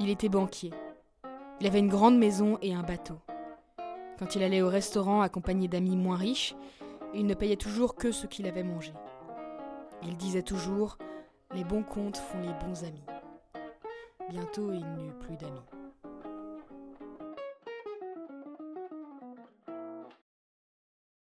Il était banquier. Il avait une grande maison et un bateau. Quand il allait au restaurant accompagné d'amis moins riches, il ne payait toujours que ce qu'il avait mangé. Il disait toujours Les bons comptes font les bons amis. Bientôt il n'eut plus d'amis.